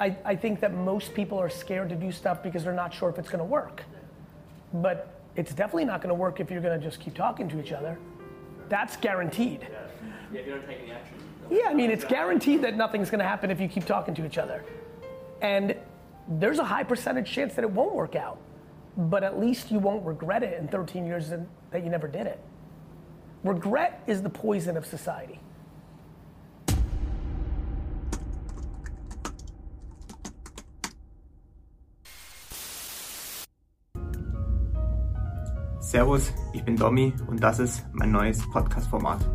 I, I think that most people are scared to do stuff because they're not sure if it's going to work. But it's definitely not going to work if you're going to just keep talking to each other. That's guaranteed. Yeah. yeah if you don't take any action. Yeah, I mean, it's guaranteed that nothing's going to happen if you keep talking to each other. And there's a high percentage chance that it won't work out. But at least you won't regret it in 13 years that you never did it. Regret is the poison of society. Servus, ich bin Domi und das ist mein neues Podcast-Format.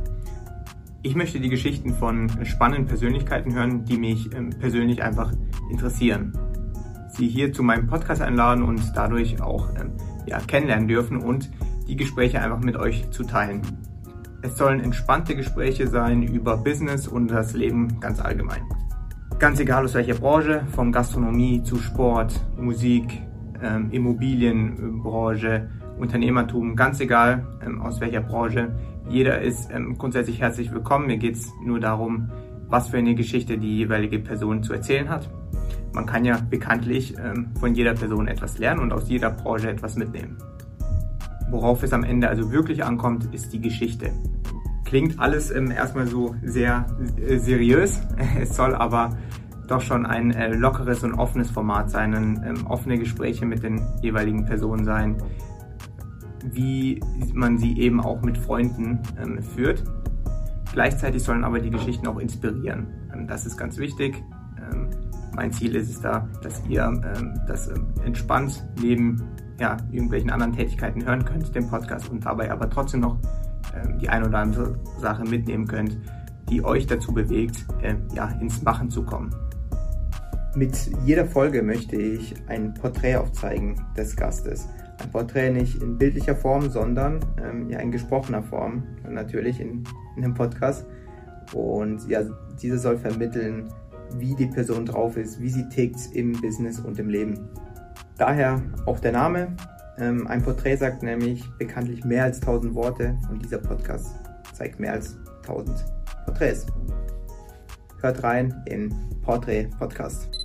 Ich möchte die Geschichten von spannenden Persönlichkeiten hören, die mich ähm, persönlich einfach interessieren. Sie hier zu meinem Podcast einladen und dadurch auch ähm, ja, kennenlernen dürfen und die Gespräche einfach mit euch zu teilen. Es sollen entspannte Gespräche sein über Business und das Leben ganz allgemein. Ganz egal aus welcher Branche, von Gastronomie zu Sport, Musik, ähm, Immobilienbranche, Unternehmertum, ganz egal ähm, aus welcher Branche. Jeder ist ähm, grundsätzlich herzlich willkommen. Mir geht es nur darum, was für eine Geschichte die jeweilige Person zu erzählen hat. Man kann ja bekanntlich ähm, von jeder Person etwas lernen und aus jeder Branche etwas mitnehmen. Worauf es am Ende also wirklich ankommt, ist die Geschichte. Klingt alles ähm, erstmal so sehr äh, seriös, es soll aber doch schon ein äh, lockeres und offenes Format sein, ähm, offene Gespräche mit den jeweiligen Personen sein, wie man sie eben auch mit Freunden ähm, führt. Gleichzeitig sollen aber die Geschichten auch inspirieren. Ähm, das ist ganz wichtig. Ähm, mein Ziel ist es da, dass ihr ähm, das ähm, entspannt neben ja, irgendwelchen anderen Tätigkeiten hören könnt, den Podcast, und dabei aber trotzdem noch ähm, die eine oder andere Sache mitnehmen könnt, die euch dazu bewegt, äh, ja, ins Machen zu kommen. Mit jeder Folge möchte ich ein Porträt aufzeigen des Gastes ein Porträt nicht in bildlicher Form, sondern ähm, ja in gesprochener Form, natürlich in, in einem Podcast. Und ja, diese soll vermitteln, wie die Person drauf ist, wie sie tickt im Business und im Leben. Daher auch der Name. Ähm, ein Porträt sagt nämlich bekanntlich mehr als 1000 Worte und dieser Podcast zeigt mehr als 1000 Porträts. Hört rein in Portrait Podcast.